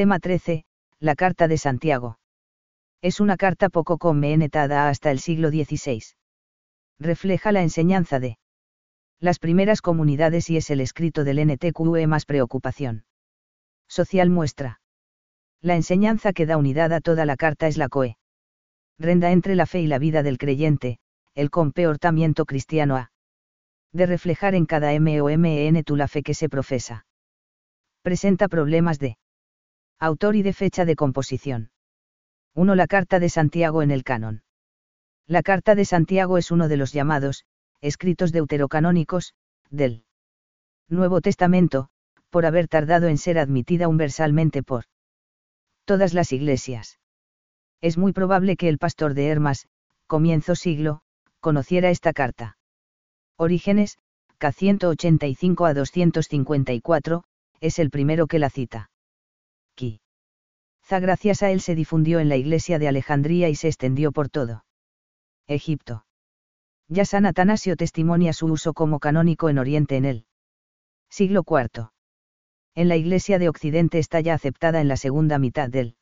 Tema 13, la Carta de Santiago. Es una carta poco comentada hasta el siglo XVI. Refleja la enseñanza de las primeras comunidades y es el escrito del NTQE más preocupación. Social muestra. La enseñanza que da unidad a toda la carta es la COE. Renda entre la fe y la vida del creyente, el comportamiento cristiano a. De reflejar en cada M o MEN tu la fe que se profesa. Presenta problemas de autor y de fecha de composición. 1. La Carta de Santiago en el canon. La Carta de Santiago es uno de los llamados, escritos deuterocanónicos, del Nuevo Testamento, por haber tardado en ser admitida universalmente por todas las iglesias. Es muy probable que el pastor de Hermas, comienzo siglo, conociera esta carta. Orígenes, K 185 a 254, es el primero que la cita. Quizá gracias a él se difundió en la iglesia de Alejandría y se extendió por todo Egipto. Ya San Atanasio testimonia su uso como canónico en Oriente en el siglo IV. En la Iglesia de Occidente está ya aceptada en la segunda mitad del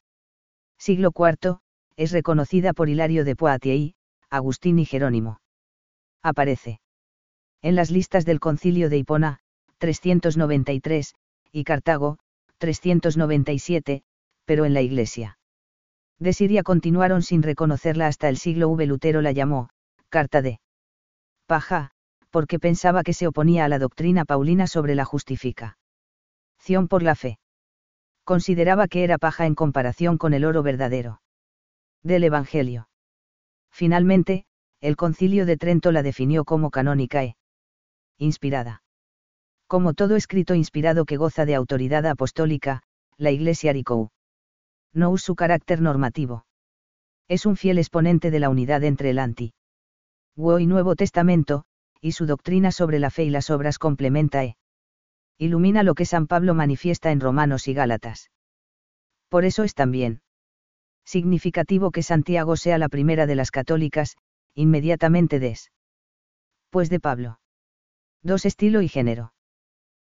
siglo IV, es reconocida por Hilario de Poitiers, Agustín y Jerónimo. Aparece en las listas del Concilio de Hipona, 393, y Cartago, 397, pero en la Iglesia de Siria continuaron sin reconocerla hasta el siglo V. Lutero la llamó, Carta de paja, porque pensaba que se oponía a la doctrina paulina sobre la justificación por la fe. Consideraba que era paja en comparación con el oro verdadero. Del Evangelio. Finalmente, el concilio de Trento la definió como canónica e inspirada. Como todo escrito inspirado que goza de autoridad apostólica, la Iglesia Ricou. No usa su carácter normativo. Es un fiel exponente de la unidad entre el anti y Nuevo Testamento, y su doctrina sobre la fe y las obras complementa e ilumina lo que San Pablo manifiesta en Romanos y Gálatas. Por eso es también significativo que Santiago sea la primera de las católicas, inmediatamente des. Pues de Pablo. 2. Estilo y género.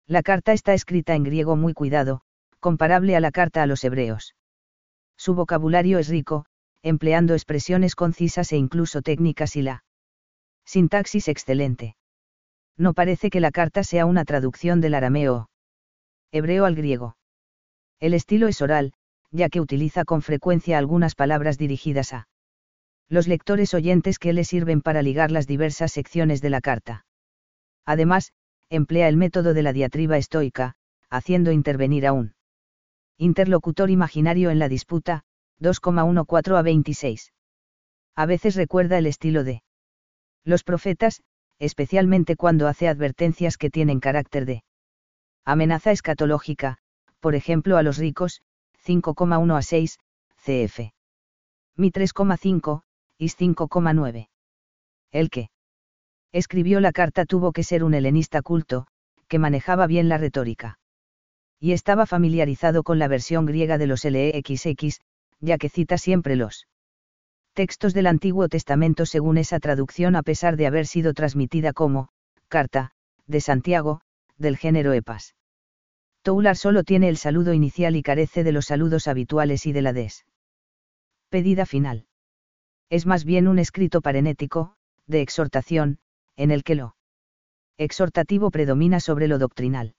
La carta está escrita en griego muy cuidado, comparable a la carta a los hebreos. Su vocabulario es rico, empleando expresiones concisas e incluso técnicas y la Sintaxis excelente. No parece que la carta sea una traducción del arameo hebreo al griego. El estilo es oral, ya que utiliza con frecuencia algunas palabras dirigidas a los lectores oyentes que le sirven para ligar las diversas secciones de la carta. Además, emplea el método de la diatriba estoica, haciendo intervenir a un interlocutor imaginario en la disputa, 2,14 a 26. A veces recuerda el estilo de los profetas, especialmente cuando hace advertencias que tienen carácter de amenaza escatológica, por ejemplo a los ricos, 5,1 a 6, cf. Mi 3,5, Is 5,9. El que escribió la carta tuvo que ser un helenista culto, que manejaba bien la retórica. Y estaba familiarizado con la versión griega de los LEXX, ya que cita siempre los textos del Antiguo Testamento según esa traducción a pesar de haber sido transmitida como, carta, de Santiago, del género epas. Toular solo tiene el saludo inicial y carece de los saludos habituales y de la des. Pedida final. Es más bien un escrito parenético, de exhortación, en el que lo exhortativo predomina sobre lo doctrinal.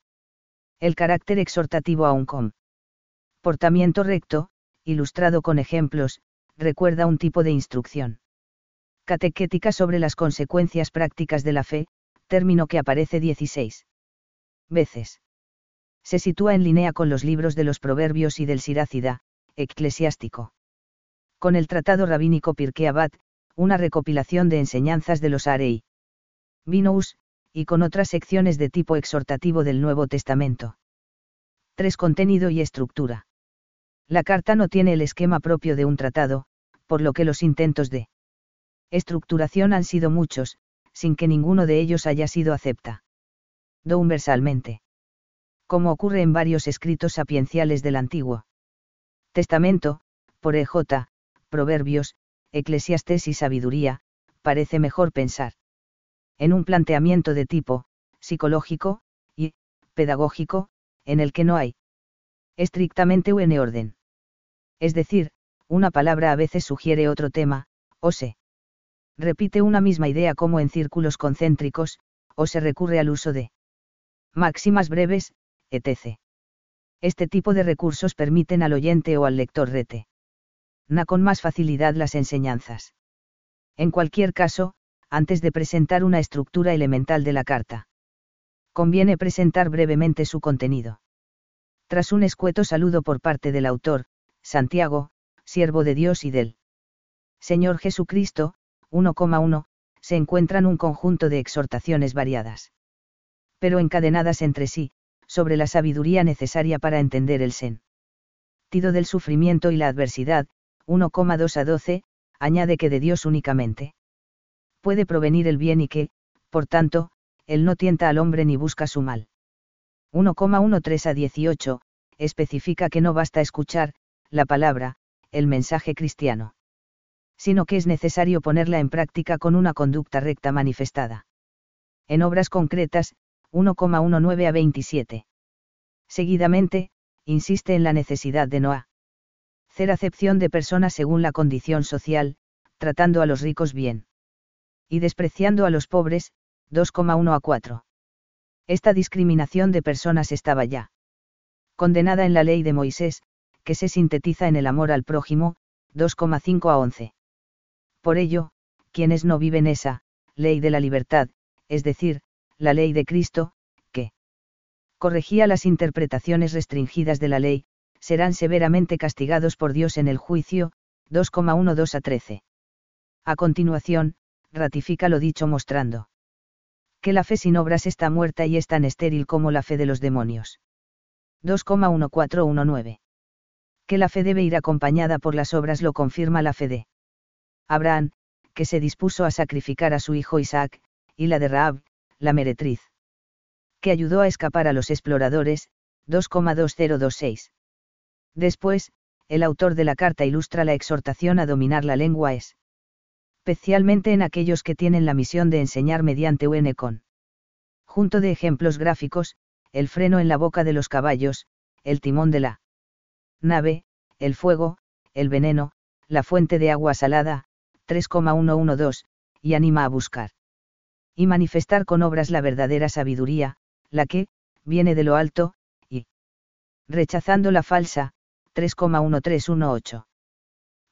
El carácter exhortativo a un comportamiento recto, ilustrado con ejemplos, recuerda un tipo de instrucción. Catequética sobre las consecuencias prácticas de la fe, término que aparece 16 veces. Se sitúa en línea con los libros de los Proverbios y del Sirácida, eclesiástico. Con el tratado rabínico Pirkei Abad, una recopilación de enseñanzas de los Arei. Vinous, y con otras secciones de tipo exhortativo del Nuevo Testamento. 3. Contenido y estructura. La carta no tiene el esquema propio de un tratado, por lo que los intentos de estructuración han sido muchos, sin que ninguno de ellos haya sido acepta. Do universalmente. Como ocurre en varios escritos sapienciales del Antiguo Testamento, por EJ, Proverbios, Eclesiastés y Sabiduría, parece mejor pensar en un planteamiento de tipo psicológico y pedagógico, en el que no hay Estrictamente UN orden. Es decir, una palabra a veces sugiere otro tema, o se repite una misma idea como en círculos concéntricos, o se recurre al uso de máximas breves, etc. Este tipo de recursos permiten al oyente o al lector rete. Na con más facilidad las enseñanzas. En cualquier caso, antes de presentar una estructura elemental de la carta, conviene presentar brevemente su contenido. Tras un escueto saludo por parte del autor, Santiago, siervo de Dios y del Señor Jesucristo, 1,1, se encuentran un conjunto de exhortaciones variadas. Pero encadenadas entre sí, sobre la sabiduría necesaria para entender el sentido del sufrimiento y la adversidad, 1,2 a 12, añade que de Dios únicamente puede provenir el bien y que, por tanto, Él no tienta al hombre ni busca su mal. 1,13 a 18, especifica que no basta escuchar, la palabra, el mensaje cristiano. Sino que es necesario ponerla en práctica con una conducta recta manifestada. En obras concretas, 1,19 a 27. Seguidamente, insiste en la necesidad de no hacer acepción de personas según la condición social, tratando a los ricos bien. Y despreciando a los pobres, 2,1 a 4. Esta discriminación de personas estaba ya condenada en la ley de Moisés, que se sintetiza en el amor al prójimo, 2,5 a 11. Por ello, quienes no viven esa, ley de la libertad, es decir, la ley de Cristo, que corregía las interpretaciones restringidas de la ley, serán severamente castigados por Dios en el juicio, 2,12 a 13. A continuación, ratifica lo dicho mostrando que la fe sin obras está muerta y es tan estéril como la fe de los demonios. 2,1419. Que la fe debe ir acompañada por las obras lo confirma la fe de Abraham, que se dispuso a sacrificar a su hijo Isaac, y la de Raab, la meretriz. Que ayudó a escapar a los exploradores, 2,2026. Después, el autor de la carta ilustra la exhortación a dominar la lengua es especialmente en aquellos que tienen la misión de enseñar mediante UN con. Junto de ejemplos gráficos, el freno en la boca de los caballos, el timón de la nave, el fuego, el veneno, la fuente de agua salada, 3,112, y anima a buscar y manifestar con obras la verdadera sabiduría, la que, viene de lo alto, y rechazando la falsa, 3,1318.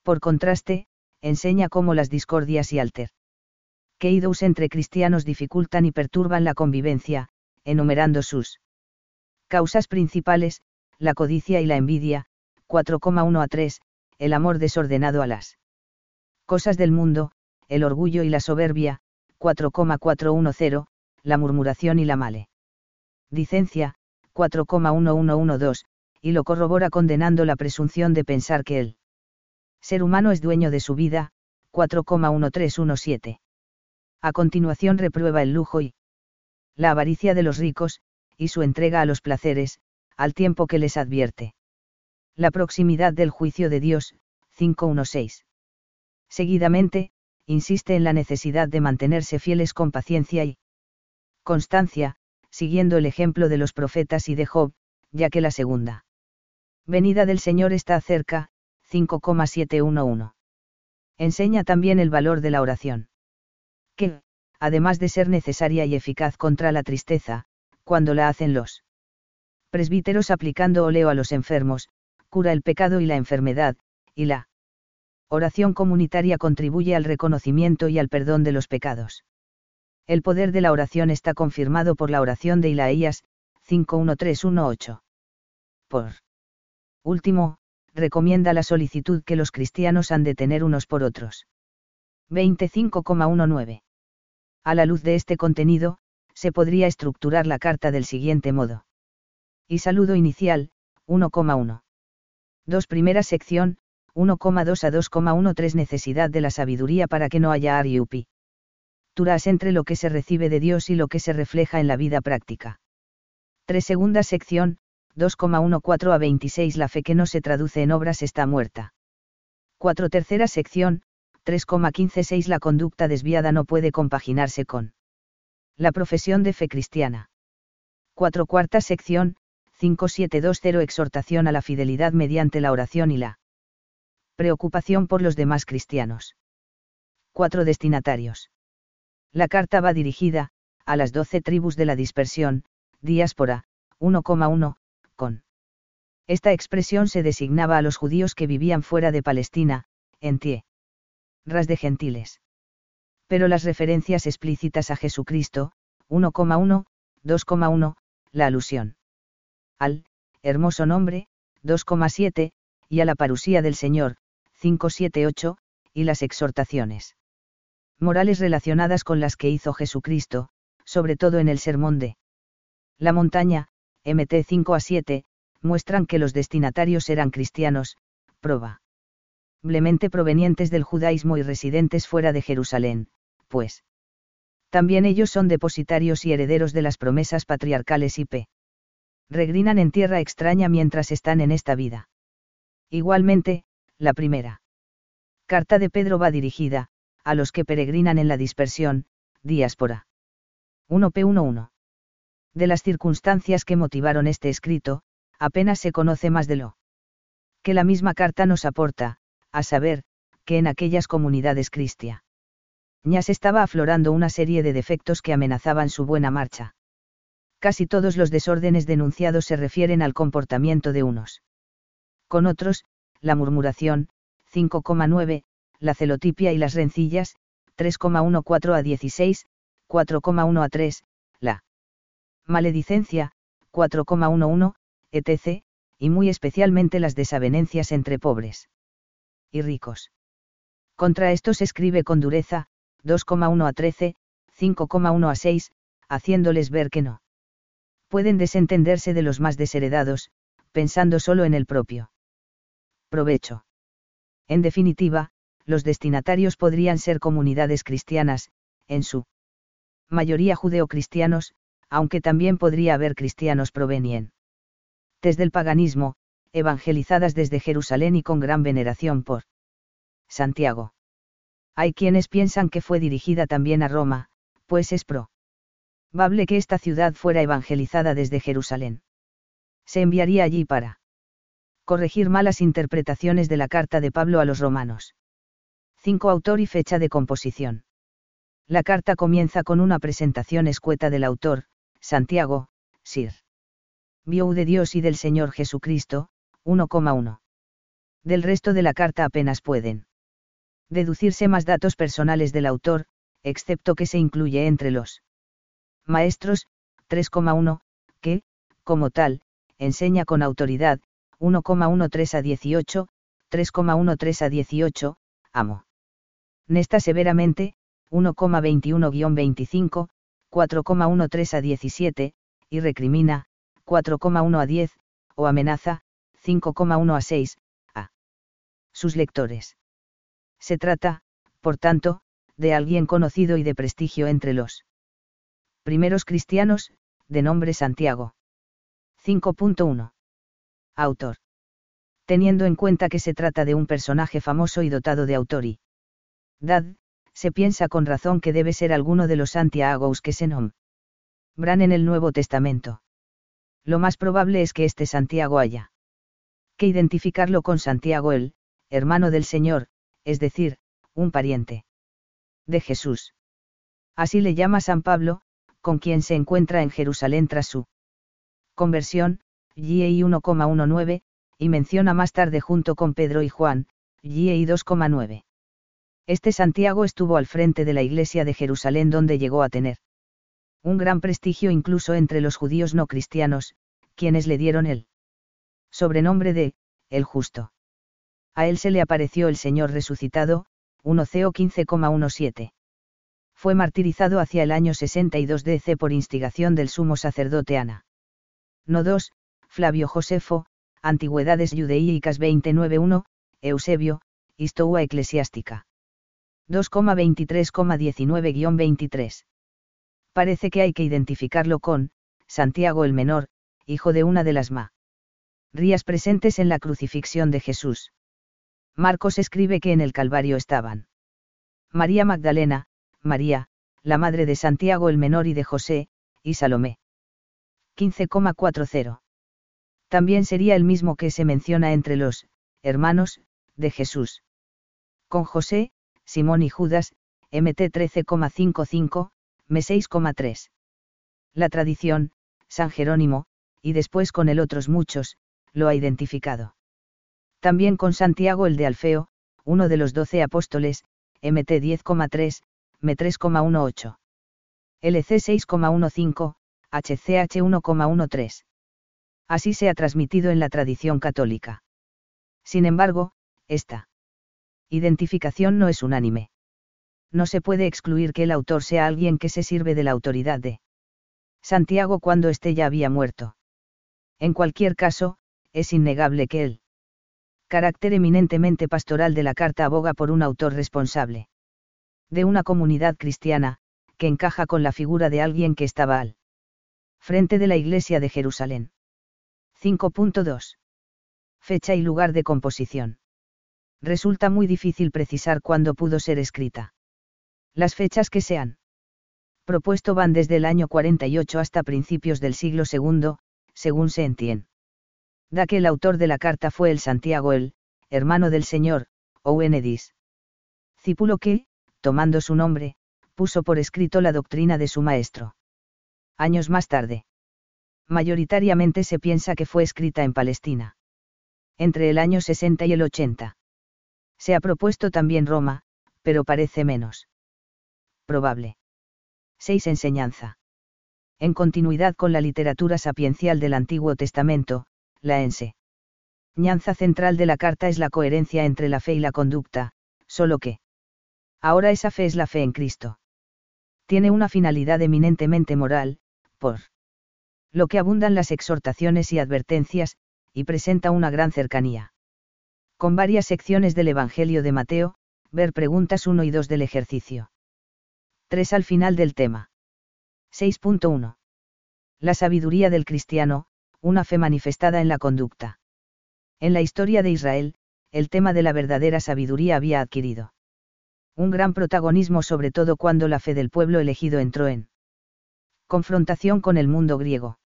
Por contraste, enseña cómo las discordias y alter queidos entre cristianos dificultan y perturban la convivencia, enumerando sus causas principales, la codicia y la envidia, 4,1 a 3, el amor desordenado a las cosas del mundo, el orgullo y la soberbia, 4,410, la murmuración y la male. Dicencia, 4,1112, y lo corrobora condenando la presunción de pensar que el ser humano es dueño de su vida, 4,1317. A continuación reprueba el lujo y la avaricia de los ricos, y su entrega a los placeres, al tiempo que les advierte. La proximidad del juicio de Dios, 516. Seguidamente, insiste en la necesidad de mantenerse fieles con paciencia y constancia, siguiendo el ejemplo de los profetas y de Job, ya que la segunda venida del Señor está cerca, 5,711. Enseña también el valor de la oración. Que, además de ser necesaria y eficaz contra la tristeza, cuando la hacen los presbíteros aplicando óleo a los enfermos, cura el pecado y la enfermedad, y la oración comunitaria contribuye al reconocimiento y al perdón de los pecados. El poder de la oración está confirmado por la oración de Ilaías, 51318. Por último, recomienda la solicitud que los cristianos han de tener unos por otros. 25,19. A la luz de este contenido, se podría estructurar la carta del siguiente modo. Y saludo inicial, 1,1. Dos primera sección, 1,2 a 2,13 Necesidad de la sabiduría para que no haya ariupi. Turas entre lo que se recibe de Dios y lo que se refleja en la vida práctica. 3 segunda sección, 2,14 a 26 La fe que no se traduce en obras está muerta. 4 tercera sección, 3,156 La conducta desviada no puede compaginarse con la profesión de fe cristiana. 4 cuarta sección, 5720 Exhortación a la fidelidad mediante la oración y la preocupación por los demás cristianos. 4 destinatarios. La carta va dirigida, a las 12 tribus de la dispersión, diáspora, 1,1, con. Esta expresión se designaba a los judíos que vivían fuera de Palestina, en tie. Ras de gentiles. Pero las referencias explícitas a Jesucristo, 1,1, 2,1, la alusión al hermoso nombre, 2,7, y a la parusía del Señor, 578, y las exhortaciones morales relacionadas con las que hizo Jesucristo, sobre todo en el Sermón de la montaña, MT 5 a 7, muestran que los destinatarios eran cristianos, probablemente provenientes del judaísmo y residentes fuera de Jerusalén, pues también ellos son depositarios y herederos de las promesas patriarcales y p. Regrinan en tierra extraña mientras están en esta vida. Igualmente, la primera carta de Pedro va dirigida, a los que peregrinan en la dispersión, diáspora. 1p11. De las circunstancias que motivaron este escrito, apenas se conoce más de lo que la misma carta nos aporta, a saber, que en aquellas comunidades cristianas estaba aflorando una serie de defectos que amenazaban su buena marcha. Casi todos los desórdenes denunciados se refieren al comportamiento de unos. Con otros, la murmuración, 5,9, la celotipia y las rencillas, 3,14 a 16, 4,1 a 3, la maledicencia, 4,11, etc., y muy especialmente las desavenencias entre pobres y ricos. Contra esto se escribe con dureza, 2,1 a 13, 5,1 a 6, haciéndoles ver que no pueden desentenderse de los más desheredados, pensando solo en el propio provecho. En definitiva, los destinatarios podrían ser comunidades cristianas, en su mayoría judeocristianos, aunque también podría haber cristianos provenientes del paganismo, evangelizadas desde Jerusalén y con gran veneración por Santiago. Hay quienes piensan que fue dirigida también a Roma, pues es probable que esta ciudad fuera evangelizada desde Jerusalén. Se enviaría allí para corregir malas interpretaciones de la carta de Pablo a los romanos. 5. Autor y fecha de composición. La carta comienza con una presentación escueta del autor, Santiago, Sir. Viou de Dios y del Señor Jesucristo, 1,1. Del resto de la carta apenas pueden deducirse más datos personales del autor, excepto que se incluye entre los maestros, 3,1, que, como tal, enseña con autoridad, 1,13 a 18, 3,13 a 18, amo. Nesta severamente, 1,21-25, 4,13 a 17, y recrimina, 4,1 a 10, o amenaza, 5,1 a 6, a sus lectores. Se trata, por tanto, de alguien conocido y de prestigio entre los primeros cristianos, de nombre Santiago. 5.1. Autor. Teniendo en cuenta que se trata de un personaje famoso y dotado de autoridad, se piensa con razón que debe ser alguno de los Santiagos que se nombran en el Nuevo Testamento. Lo más probable es que este Santiago haya que identificarlo con Santiago el, hermano del Señor, es decir, un pariente de Jesús. Así le llama San Pablo, con quien se encuentra en Jerusalén tras su conversión, GEI 1,19, y menciona más tarde junto con Pedro y Juan, GEI 2,9. Este Santiago estuvo al frente de la iglesia de Jerusalén donde llegó a tener un gran prestigio incluso entre los judíos no cristianos, quienes le dieron el sobrenombre de, el justo. A él se le apareció el Señor resucitado, 1 CO 15,17. Fue martirizado hacia el año 62 DC por instigación del sumo sacerdote Ana. No 2, Flavio Josefo, Antigüedades Judeícas 29.1, Eusebio, Histoua Eclesiástica. 2,23,19-23. Parece que hay que identificarlo con, Santiago el Menor, hijo de una de las ma. Rías presentes en la crucifixión de Jesús. Marcos escribe que en el Calvario estaban María Magdalena, María, la madre de Santiago el Menor y de José, y Salomé. 15,40. También sería el mismo que se menciona entre los hermanos de Jesús. Con José, Simón y Judas, MT 13,55, M 6,3. La tradición, San Jerónimo, y después con el otros muchos, lo ha identificado. También con Santiago el de Alfeo, uno de los doce apóstoles, MT 10,3, M 3,18. LC 6,15, HCH 1,13. Así se ha transmitido en la tradición católica. Sin embargo, esta identificación no es unánime. No se puede excluir que el autor sea alguien que se sirve de la autoridad de Santiago cuando éste ya había muerto. En cualquier caso, es innegable que el carácter eminentemente pastoral de la carta aboga por un autor responsable. De una comunidad cristiana, que encaja con la figura de alguien que estaba al frente de la Iglesia de Jerusalén. 5.2. Fecha y lugar de composición. Resulta muy difícil precisar cuándo pudo ser escrita. Las fechas que se han propuesto van desde el año 48 hasta principios del siglo II, según se entiende. Da que el autor de la carta fue el Santiago el, hermano del Señor, Owen Edis. Cípulo que, tomando su nombre, puso por escrito la doctrina de su maestro. Años más tarde. Mayoritariamente se piensa que fue escrita en Palestina. Entre el año 60 y el 80. Se ha propuesto también Roma, pero parece menos probable. 6. Enseñanza. En continuidad con la literatura sapiencial del Antiguo Testamento, la enseñanza central de la carta es la coherencia entre la fe y la conducta, solo que ahora esa fe es la fe en Cristo. Tiene una finalidad eminentemente moral, por lo que abundan las exhortaciones y advertencias, y presenta una gran cercanía. Con varias secciones del Evangelio de Mateo, ver preguntas 1 y 2 del ejercicio. 3 al final del tema. 6.1. La sabiduría del cristiano, una fe manifestada en la conducta. En la historia de Israel, el tema de la verdadera sabiduría había adquirido un gran protagonismo sobre todo cuando la fe del pueblo elegido entró en confrontación con el mundo griego.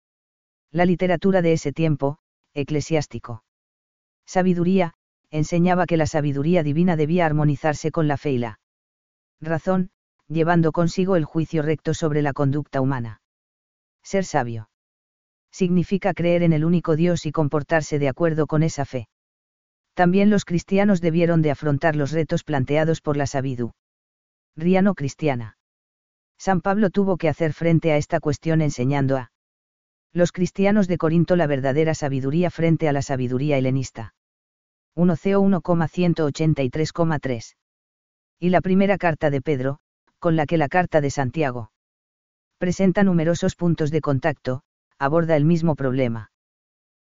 La literatura de ese tiempo, eclesiástico. Sabiduría, enseñaba que la sabiduría divina debía armonizarse con la fe y la razón, llevando consigo el juicio recto sobre la conducta humana. Ser sabio. Significa creer en el único Dios y comportarse de acuerdo con esa fe. También los cristianos debieron de afrontar los retos planteados por la sabiduría no cristiana. San Pablo tuvo que hacer frente a esta cuestión enseñando a los cristianos de Corinto la verdadera sabiduría frente a la sabiduría helenista. 1 CO 1,183,3. Y la primera carta de Pedro, con la que la Carta de Santiago presenta numerosos puntos de contacto, aborda el mismo problema.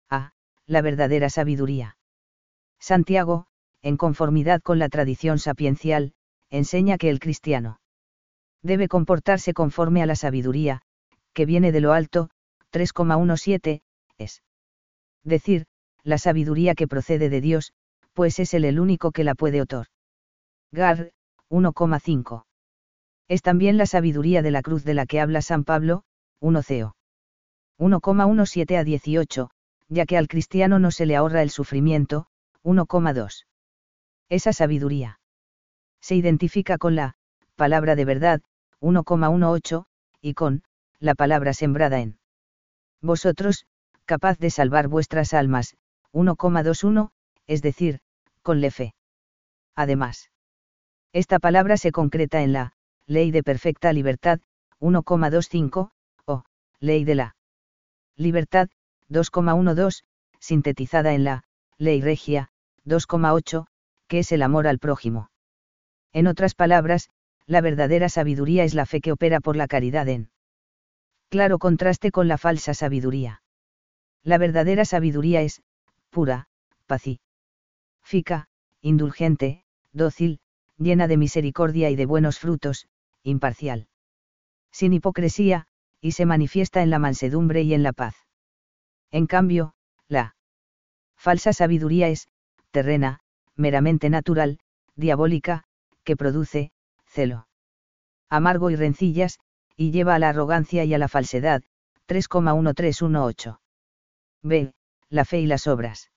A. La verdadera sabiduría. Santiago, en conformidad con la tradición sapiencial, enseña que el cristiano debe comportarse conforme a la sabiduría, que viene de lo alto, 3,17, es decir, la sabiduría que procede de Dios, pues es Él el único que la puede otorgar. Gar, 1,5. Es también la sabiduría de la cruz de la que habla San Pablo, 1 CO. 1,17 a 18, ya que al cristiano no se le ahorra el sufrimiento, 1,2. Esa sabiduría se identifica con la palabra de verdad, 1,18, y con la palabra sembrada en vosotros, capaz de salvar vuestras almas, 1,21, es decir, con le fe. Además, esta palabra se concreta en la Ley de Perfecta Libertad, 1,25, o, Ley de la Libertad, 2,12, sintetizada en la, Ley Regia, 2,8, que es el amor al prójimo. En otras palabras, la verdadera sabiduría es la fe que opera por la caridad en claro contraste con la falsa sabiduría. La verdadera sabiduría es, pura, pacífica, indulgente, dócil, llena de misericordia y de buenos frutos, imparcial. Sin hipocresía, y se manifiesta en la mansedumbre y en la paz. En cambio, la falsa sabiduría es, terrena, meramente natural, diabólica, que produce, celo. Amargo y rencillas, y lleva a la arrogancia y a la falsedad, 3,1318. B. la fe y las obras.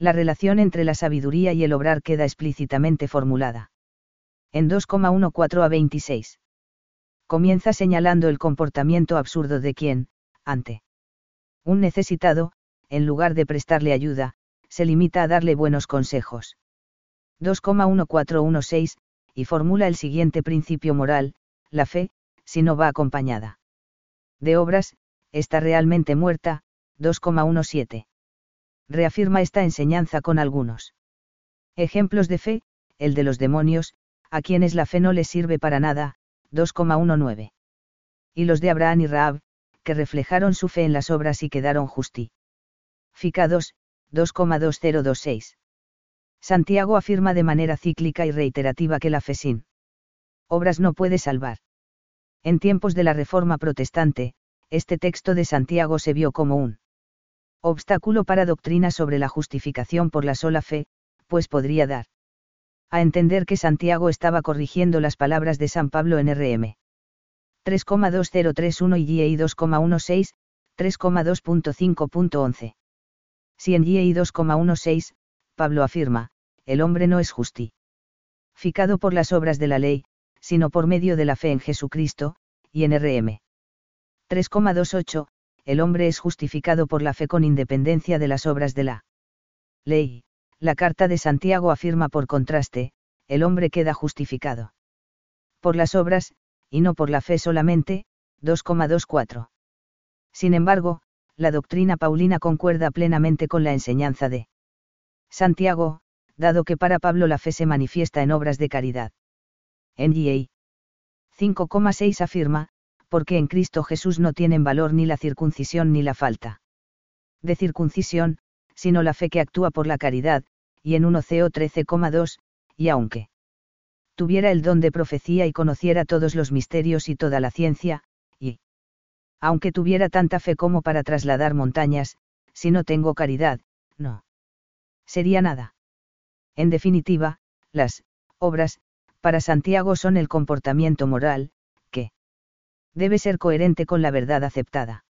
La relación entre la sabiduría y el obrar queda explícitamente formulada. En 2,14 a 26. Comienza señalando el comportamiento absurdo de quien, ante un necesitado, en lugar de prestarle ayuda, se limita a darle buenos consejos. 2,1416, y formula el siguiente principio moral, la fe, si no va acompañada de obras, está realmente muerta, 2,17. Reafirma esta enseñanza con algunos ejemplos de fe, el de los demonios, a quienes la fe no les sirve para nada, 2,19. Y los de Abraham y Raab, que reflejaron su fe en las obras y quedaron justificados, 2,2026. Santiago afirma de manera cíclica y reiterativa que la fe sin obras no puede salvar. En tiempos de la Reforma Protestante, este texto de Santiago se vio como un obstáculo para doctrina sobre la justificación por la sola fe, pues podría dar a entender que Santiago estaba corrigiendo las palabras de San Pablo en RM. 3,2031 y GEI 2,16, 3,2.5.11. Si en GEI 2,16, Pablo afirma, el hombre no es justificado por las obras de la ley, sino por medio de la fe en Jesucristo, y en RM. 3,28, el hombre es justificado por la fe con independencia de las obras de la ley. La carta de Santiago afirma por contraste, el hombre queda justificado por las obras, y no por la fe solamente, 2,24. Sin embargo, la doctrina paulina concuerda plenamente con la enseñanza de Santiago, dado que para Pablo la fe se manifiesta en obras de caridad. NGA 5,6 afirma, porque en Cristo Jesús no tienen valor ni la circuncisión ni la falta de circuncisión, sino la fe que actúa por la caridad, y en 1 CO 13,2, y aunque tuviera el don de profecía y conociera todos los misterios y toda la ciencia, y aunque tuviera tanta fe como para trasladar montañas, si no tengo caridad, no sería nada. En definitiva, las obras, para Santiago son el comportamiento moral, debe ser coherente con la verdad aceptada.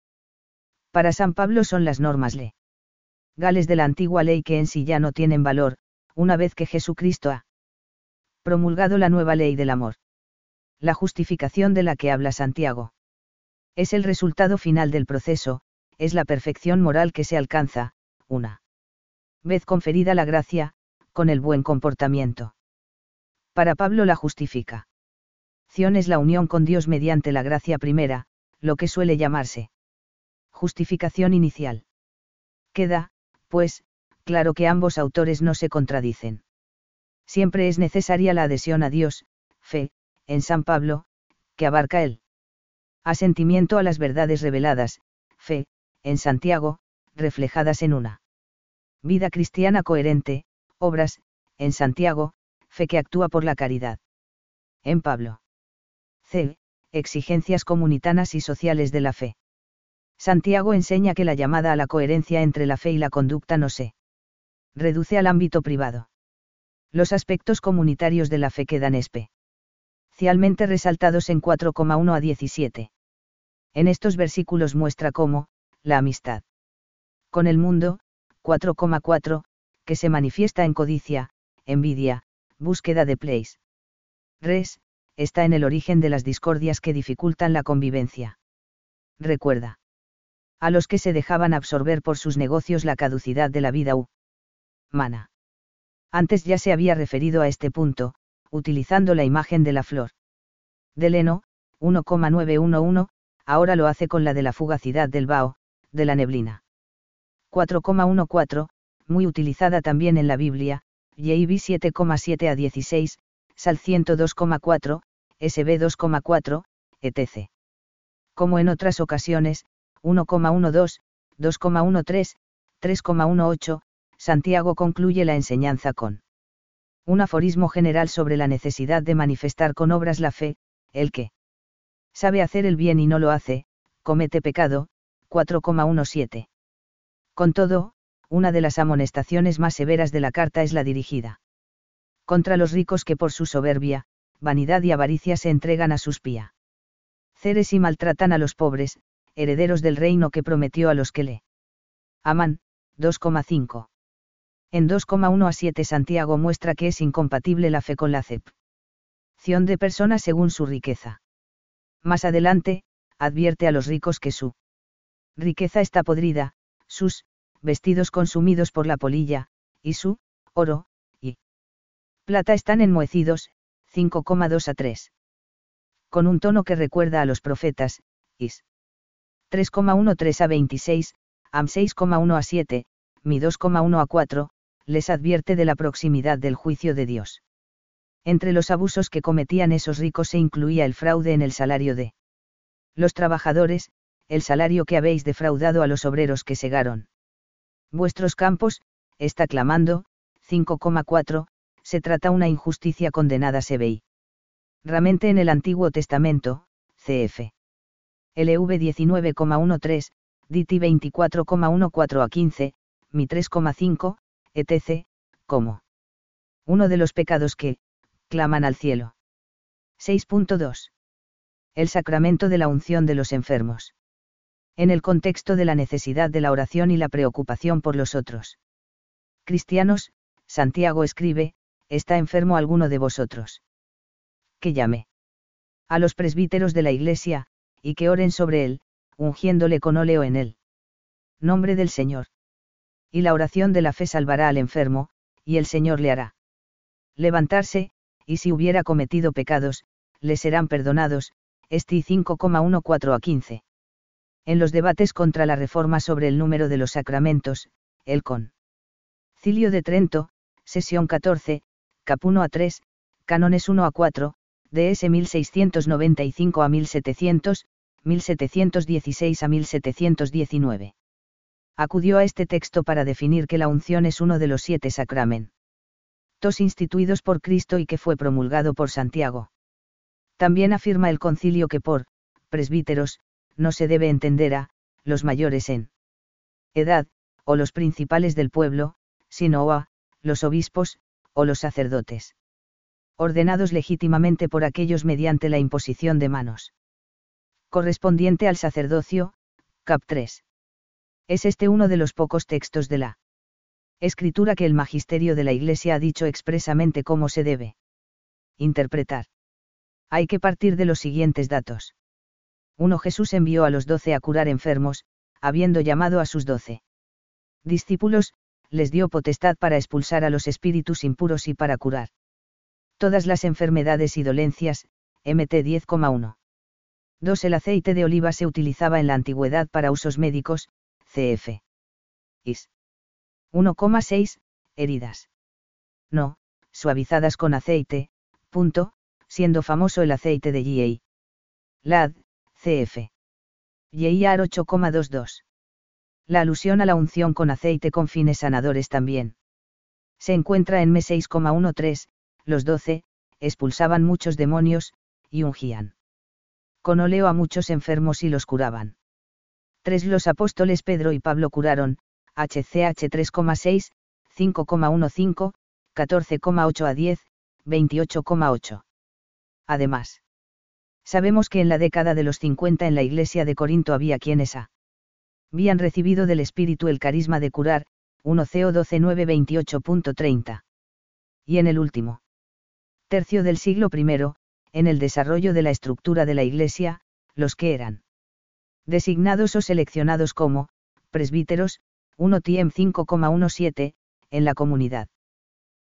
Para San Pablo son las normas legales de la antigua ley que en sí ya no tienen valor, una vez que Jesucristo ha promulgado la nueva ley del amor. La justificación de la que habla Santiago. Es el resultado final del proceso, es la perfección moral que se alcanza, una vez conferida la gracia, con el buen comportamiento. Para Pablo la justifica. Es la unión con Dios mediante la gracia primera, lo que suele llamarse justificación inicial. Queda, pues, claro que ambos autores no se contradicen. Siempre es necesaria la adhesión a Dios, fe, en San Pablo, que abarca el asentimiento a las verdades reveladas, fe, en Santiago, reflejadas en una vida cristiana coherente, obras, en Santiago, fe que actúa por la caridad. En Pablo. C. Exigencias comunitanas y sociales de la fe. Santiago enseña que la llamada a la coherencia entre la fe y la conducta no se reduce al ámbito privado. Los aspectos comunitarios de la fe quedan especialmente resaltados en 4,1 a 17. En estos versículos muestra cómo, la amistad con el mundo, 4,4, que se manifiesta en codicia, envidia, búsqueda de place. Res, está en el origen de las discordias que dificultan la convivencia. Recuerda. A los que se dejaban absorber por sus negocios la caducidad de la vida humana. Antes ya se había referido a este punto, utilizando la imagen de la flor. Del heno, 1,911, ahora lo hace con la de la fugacidad del vaho, de la neblina. 4,14, muy utilizada también en la Biblia, JIB 7,7 a 16, Sal 102,4, SB 2,4, etc. Como en otras ocasiones, 1,12, 2,13, 3,18, Santiago concluye la enseñanza con un aforismo general sobre la necesidad de manifestar con obras la fe, el que sabe hacer el bien y no lo hace, comete pecado, 4,17. Con todo, una de las amonestaciones más severas de la carta es la dirigida contra los ricos que por su soberbia, vanidad y avaricia se entregan a sus pía. Ceres y maltratan a los pobres, herederos del reino que prometió a los que le aman, 2,5. En 2,1 a 7 Santiago muestra que es incompatible la fe con la acepción de personas según su riqueza. Más adelante, advierte a los ricos que su riqueza está podrida, sus vestidos consumidos por la polilla, y su oro plata están enmohecidos, 5,2 a 3. Con un tono que recuerda a los profetas, Is. 3,13 a 26, Am 6,1 a 7, Mi 2,1 a 4, les advierte de la proximidad del juicio de Dios. Entre los abusos que cometían esos ricos se incluía el fraude en el salario de los trabajadores, el salario que habéis defraudado a los obreros que segaron. Vuestros campos, está clamando, 5,4, se trata una injusticia condenada se veí. Ramente en el Antiguo Testamento, cf. LV 19,13, DT 24,14 a 15, Mi 3,5, etc., como uno de los pecados que, claman al cielo. 6.2. El sacramento de la unción de los enfermos. En el contexto de la necesidad de la oración y la preocupación por los otros. Cristianos, Santiago escribe, ¿está enfermo alguno de vosotros? Que llame. A los presbíteros de la iglesia, y que oren sobre él, ungiéndole con óleo en él. Nombre del Señor. Y la oración de la fe salvará al enfermo, y el Señor le hará levantarse, y si hubiera cometido pecados, le serán perdonados. Esti 5,14 a 15. En los debates contra la reforma sobre el número de los sacramentos, el con Cilio de Trento, sesión 14, cap 1 a 3, canones 1 a 4, DS 1695 a 1700, 1716 a 1719. Acudió a este texto para definir que la unción es uno de los siete sacramentos instituidos por Cristo y que fue promulgado por Santiago. También afirma el concilio que por, presbíteros, no se debe entender a, los mayores en edad, o los principales del pueblo, sino a, los obispos, o los sacerdotes. Ordenados legítimamente por aquellos mediante la imposición de manos. Correspondiente al sacerdocio, cap 3. Es este uno de los pocos textos de la escritura que el magisterio de la Iglesia ha dicho expresamente cómo se debe interpretar. Hay que partir de los siguientes datos. 1. Jesús envió a los doce a curar enfermos, habiendo llamado a sus doce discípulos, les dio potestad para expulsar a los espíritus impuros y para curar todas las enfermedades y dolencias, MT 10,1. 2. El aceite de oliva se utilizaba en la antigüedad para usos médicos, CF. Is. 1,6. Heridas. No, suavizadas con aceite, punto, siendo famoso el aceite de GA. LAD, CF. YIAR 8,22 la alusión a la unción con aceite con fines sanadores también. Se encuentra en M 6,13, los doce, expulsaban muchos demonios, y ungían. Con óleo a muchos enfermos y los curaban. 3. Los apóstoles Pedro y Pablo curaron, HCH 3,6, 5,15, 14,8 a 10, 28,8. Además, sabemos que en la década de los 50 en la iglesia de Corinto había quienes a habían recibido del Espíritu el carisma de curar, 1 CO 12.928.30. Y en el último tercio del siglo I, en el desarrollo de la estructura de la Iglesia, los que eran designados o seleccionados como presbíteros, 1 TIEM 5,17, en la comunidad.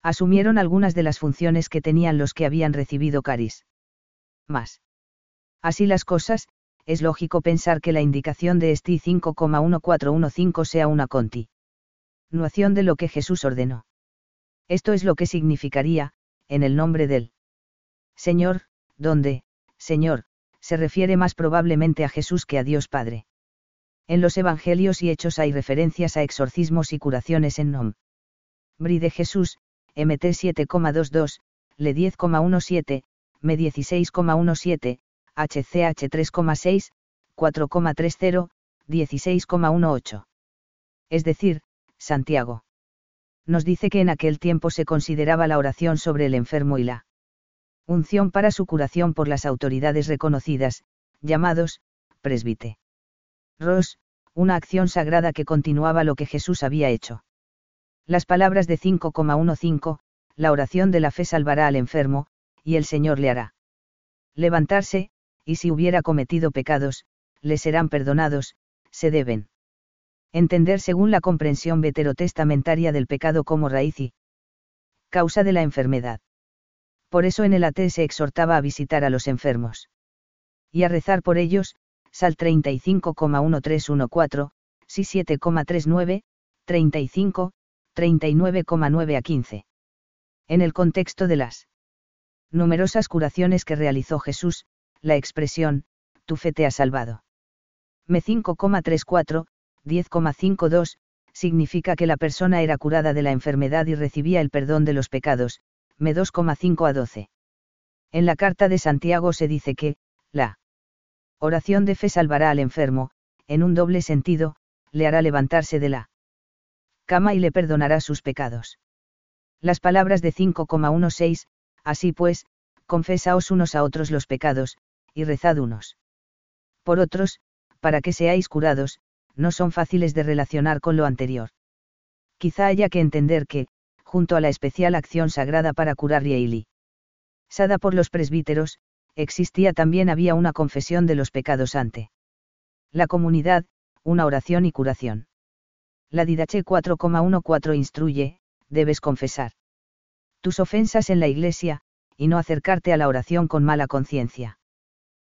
Asumieron algunas de las funciones que tenían los que habían recibido caris. Más. Así las cosas, es lógico pensar que la indicación de STI 5,1415 sea una continuación de lo que Jesús ordenó. Esto es lo que significaría, en el nombre del Señor, donde, Señor, se refiere más probablemente a Jesús que a Dios Padre. En los Evangelios y Hechos hay referencias a exorcismos y curaciones en nombre de Jesús, MT 7,22, Le 10,17, Me 16,17, HCH 3,6, 4,30, 16,18. Es decir, Santiago. Nos dice que en aquel tiempo se consideraba la oración sobre el enfermo y la unción para su curación por las autoridades reconocidas, llamados, presbite. Ros, una acción sagrada que continuaba lo que Jesús había hecho. Las palabras de 5,15, la oración de la fe salvará al enfermo, y el Señor le hará levantarse, y si hubiera cometido pecados, le serán perdonados, se deben entender según la comprensión veterotestamentaria del pecado como raíz y causa de la enfermedad. Por eso en el AT se exhortaba a visitar a los enfermos. Y a rezar por ellos, Sal 35,1314, Si 7,39, 35, 39,9 a 15. En el contexto de las numerosas curaciones que realizó Jesús, la expresión, tu fe te ha salvado. Me 5,34, 10,52, significa que la persona era curada de la enfermedad y recibía el perdón de los pecados, me 2,5 a 12. En la carta de Santiago se dice que, la oración de fe salvará al enfermo, en un doble sentido, le hará levantarse de la cama y le perdonará sus pecados. Las palabras de 5,16, así pues, confesaos unos a otros los pecados, y rezad unos. Por otros, para que seáis curados, no son fáciles de relacionar con lo anterior. Quizá haya que entender que, junto a la especial acción sagrada para curar Yeili, sada por los presbíteros, existía también había una confesión de los pecados ante la comunidad, una oración y curación. La Didache 4,14 instruye, debes confesar tus ofensas en la iglesia, y no acercarte a la oración con mala conciencia.